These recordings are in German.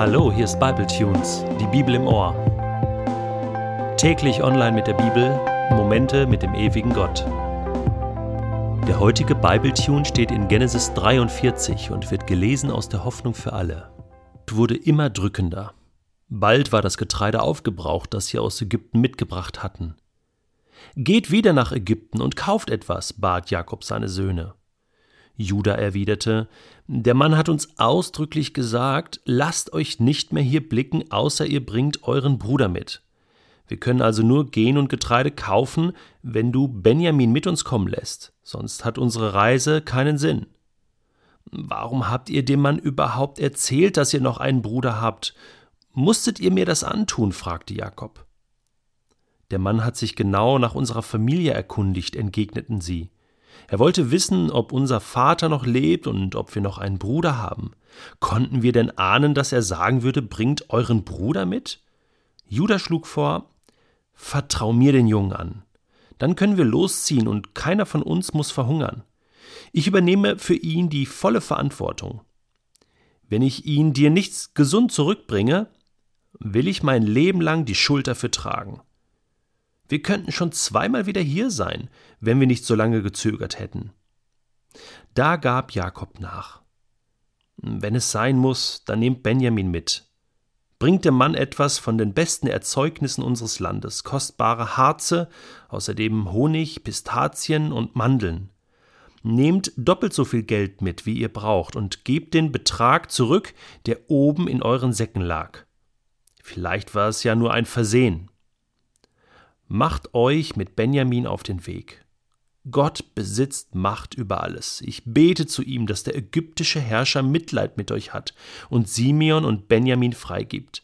Hallo, hier ist Bible Tunes, die Bibel im Ohr. Täglich online mit der Bibel, Momente mit dem ewigen Gott. Der heutige Bible Tune steht in Genesis 43 und wird gelesen aus der Hoffnung für alle. Es wurde immer drückender. Bald war das Getreide aufgebraucht, das sie aus Ägypten mitgebracht hatten. Geht wieder nach Ägypten und kauft etwas, bat Jakob seine Söhne. Judah erwiderte, der Mann hat uns ausdrücklich gesagt, lasst euch nicht mehr hier blicken, außer ihr bringt euren Bruder mit. Wir können also nur gehen und Getreide kaufen, wenn du Benjamin mit uns kommen lässt, sonst hat unsere Reise keinen Sinn. Warum habt ihr dem Mann überhaupt erzählt, dass ihr noch einen Bruder habt? Musstet ihr mir das antun? fragte Jakob. Der Mann hat sich genau nach unserer Familie erkundigt, entgegneten sie. Er wollte wissen, ob unser Vater noch lebt und ob wir noch einen Bruder haben. Konnten wir denn ahnen, dass er sagen würde, bringt euren Bruder mit? Judah schlug vor, vertrau mir den Jungen an. Dann können wir losziehen und keiner von uns muss verhungern. Ich übernehme für ihn die volle Verantwortung. Wenn ich ihn dir nichts gesund zurückbringe, will ich mein Leben lang die Schuld dafür tragen. Wir könnten schon zweimal wieder hier sein, wenn wir nicht so lange gezögert hätten. Da gab Jakob nach. Wenn es sein muss, dann nehmt Benjamin mit. Bringt dem Mann etwas von den besten Erzeugnissen unseres Landes, kostbare Harze, außerdem Honig, Pistazien und Mandeln. Nehmt doppelt so viel Geld mit, wie ihr braucht, und gebt den Betrag zurück, der oben in euren Säcken lag. Vielleicht war es ja nur ein Versehen. Macht euch mit Benjamin auf den Weg. Gott besitzt Macht über alles. Ich bete zu ihm, dass der ägyptische Herrscher Mitleid mit euch hat und Simeon und Benjamin freigibt.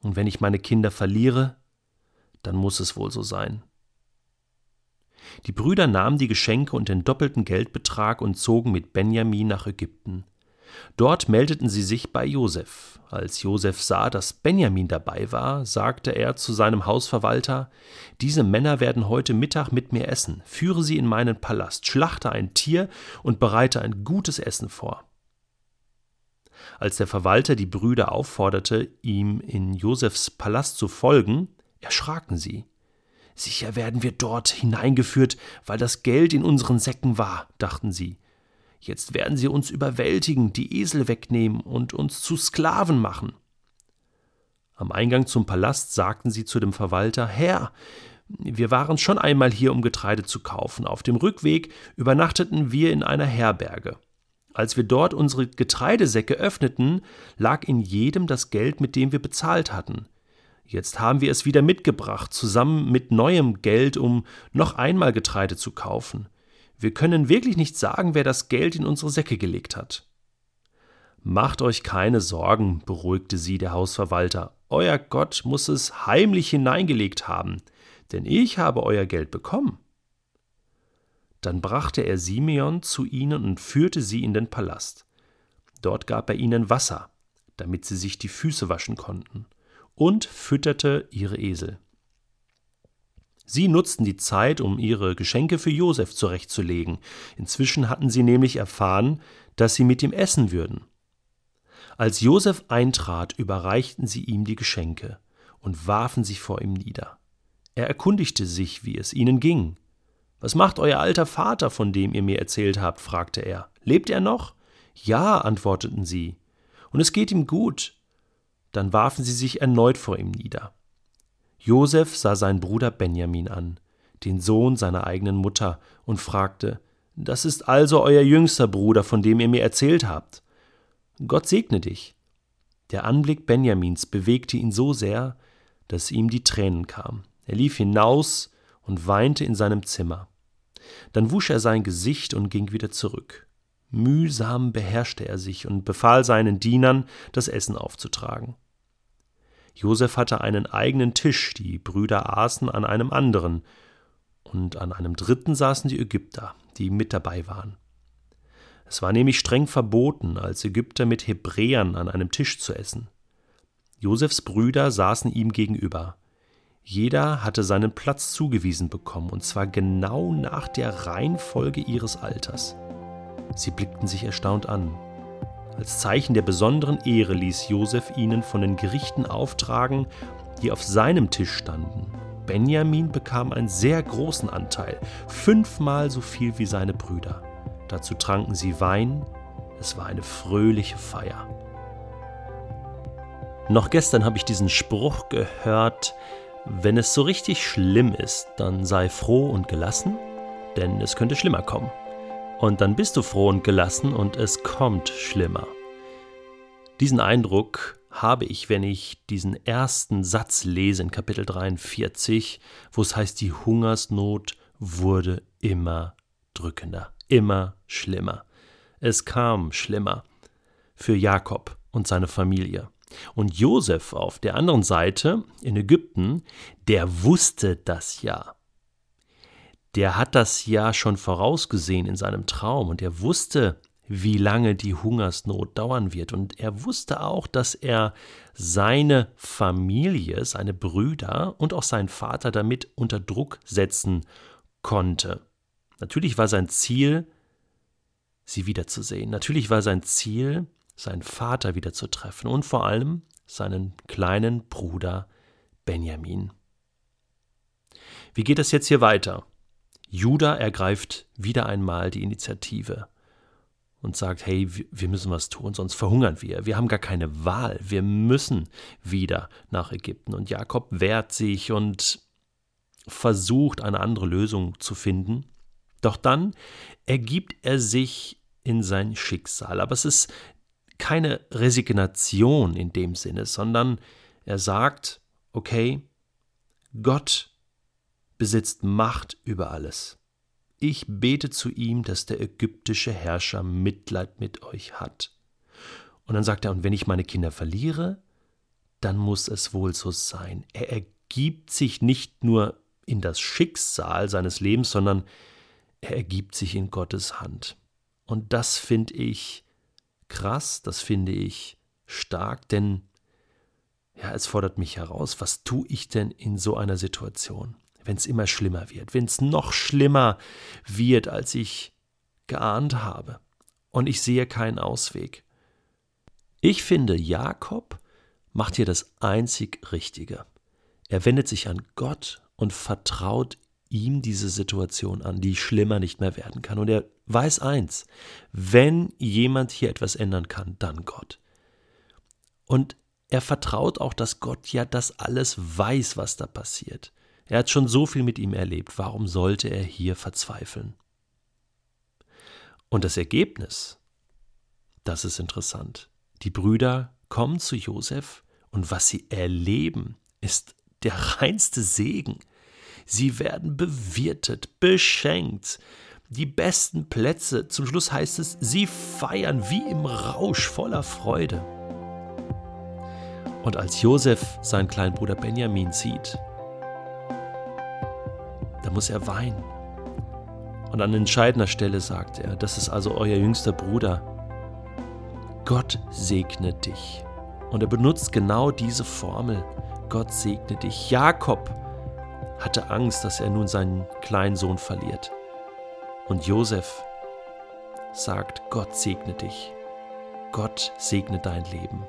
Und wenn ich meine Kinder verliere, dann muss es wohl so sein. Die Brüder nahmen die Geschenke und den doppelten Geldbetrag und zogen mit Benjamin nach Ägypten. Dort meldeten sie sich bei Josef. Als Josef sah, dass Benjamin dabei war, sagte er zu seinem Hausverwalter: Diese Männer werden heute Mittag mit mir essen. Führe sie in meinen Palast, schlachte ein Tier und bereite ein gutes Essen vor. Als der Verwalter die Brüder aufforderte, ihm in Josefs Palast zu folgen, erschraken sie. Sicher werden wir dort hineingeführt, weil das Geld in unseren Säcken war, dachten sie. Jetzt werden sie uns überwältigen, die Esel wegnehmen und uns zu Sklaven machen. Am Eingang zum Palast sagten sie zu dem Verwalter Herr, wir waren schon einmal hier, um Getreide zu kaufen. Auf dem Rückweg übernachteten wir in einer Herberge. Als wir dort unsere Getreidesäcke öffneten, lag in jedem das Geld, mit dem wir bezahlt hatten. Jetzt haben wir es wieder mitgebracht, zusammen mit neuem Geld, um noch einmal Getreide zu kaufen. Wir können wirklich nicht sagen, wer das Geld in unsere Säcke gelegt hat. Macht euch keine Sorgen, beruhigte sie der Hausverwalter. Euer Gott muss es heimlich hineingelegt haben, denn ich habe euer Geld bekommen. Dann brachte er Simeon zu ihnen und führte sie in den Palast. Dort gab er ihnen Wasser, damit sie sich die Füße waschen konnten, und fütterte ihre Esel. Sie nutzten die Zeit, um ihre Geschenke für Josef zurechtzulegen. Inzwischen hatten sie nämlich erfahren, dass sie mit ihm essen würden. Als Josef eintrat, überreichten sie ihm die Geschenke und warfen sich vor ihm nieder. Er erkundigte sich, wie es ihnen ging. Was macht euer alter Vater, von dem ihr mir erzählt habt? fragte er. Lebt er noch? Ja, antworteten sie. Und es geht ihm gut. Dann warfen sie sich erneut vor ihm nieder. Josef sah seinen Bruder Benjamin an, den Sohn seiner eigenen Mutter, und fragte: Das ist also euer jüngster Bruder, von dem ihr mir erzählt habt. Gott segne dich. Der Anblick Benjamins bewegte ihn so sehr, dass ihm die Tränen kamen. Er lief hinaus und weinte in seinem Zimmer. Dann wusch er sein Gesicht und ging wieder zurück. Mühsam beherrschte er sich und befahl seinen Dienern, das Essen aufzutragen. Josef hatte einen eigenen Tisch, die Brüder aßen an einem anderen, und an einem dritten saßen die Ägypter, die mit dabei waren. Es war nämlich streng verboten, als Ägypter mit Hebräern an einem Tisch zu essen. Josefs Brüder saßen ihm gegenüber. Jeder hatte seinen Platz zugewiesen bekommen, und zwar genau nach der Reihenfolge ihres Alters. Sie blickten sich erstaunt an. Als Zeichen der besonderen Ehre ließ Josef ihnen von den Gerichten auftragen, die auf seinem Tisch standen. Benjamin bekam einen sehr großen Anteil, fünfmal so viel wie seine Brüder. Dazu tranken sie Wein, es war eine fröhliche Feier. Noch gestern habe ich diesen Spruch gehört, wenn es so richtig schlimm ist, dann sei froh und gelassen, denn es könnte schlimmer kommen. Und dann bist du froh und gelassen und es kommt schlimmer. Diesen Eindruck habe ich, wenn ich diesen ersten Satz lese in Kapitel 43, wo es heißt, die Hungersnot wurde immer drückender, immer schlimmer. Es kam schlimmer für Jakob und seine Familie. Und Josef auf der anderen Seite in Ägypten, der wusste das ja. Der hat das ja schon vorausgesehen in seinem Traum und er wusste, wie lange die Hungersnot dauern wird. Und er wusste auch, dass er seine Familie, seine Brüder und auch seinen Vater damit unter Druck setzen konnte. Natürlich war sein Ziel, sie wiederzusehen. Natürlich war sein Ziel, seinen Vater wieder zu treffen und vor allem seinen kleinen Bruder Benjamin. Wie geht es jetzt hier weiter? Judah ergreift wieder einmal die Initiative und sagt, hey, wir müssen was tun, sonst verhungern wir. Wir haben gar keine Wahl. Wir müssen wieder nach Ägypten. Und Jakob wehrt sich und versucht, eine andere Lösung zu finden. Doch dann ergibt er sich in sein Schicksal. Aber es ist keine Resignation in dem Sinne, sondern er sagt, okay, Gott besitzt Macht über alles. Ich bete zu ihm, dass der ägyptische Herrscher Mitleid mit euch hat. Und dann sagt er, und wenn ich meine Kinder verliere, dann muss es wohl so sein. Er ergibt sich nicht nur in das Schicksal seines Lebens, sondern er ergibt sich in Gottes Hand. Und das finde ich krass, das finde ich stark, denn ja, es fordert mich heraus, was tue ich denn in so einer Situation, wenn es immer schlimmer wird, wenn es noch schlimmer wird, als ich geahnt habe und ich sehe keinen Ausweg. Ich finde, Jakob macht hier das einzig Richtige. Er wendet sich an Gott und vertraut ihm diese Situation an, die schlimmer nicht mehr werden kann. Und er weiß eins, wenn jemand hier etwas ändern kann, dann Gott. Und er vertraut auch, dass Gott ja das alles weiß, was da passiert. Er hat schon so viel mit ihm erlebt. Warum sollte er hier verzweifeln? Und das Ergebnis, das ist interessant. Die Brüder kommen zu Josef und was sie erleben, ist der reinste Segen. Sie werden bewirtet, beschenkt, die besten Plätze. Zum Schluss heißt es, sie feiern wie im Rausch voller Freude. Und als Josef seinen kleinen Bruder Benjamin sieht, da muss er weinen. Und an entscheidender Stelle sagt er, das ist also euer jüngster Bruder. Gott segne dich. Und er benutzt genau diese Formel. Gott segne dich. Jakob hatte Angst, dass er nun seinen kleinen Sohn verliert. Und Josef sagt, Gott segne dich. Gott segne dein Leben.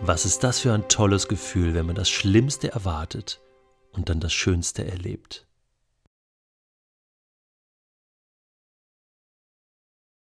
Was ist das für ein tolles Gefühl, wenn man das Schlimmste erwartet und dann das Schönste erlebt.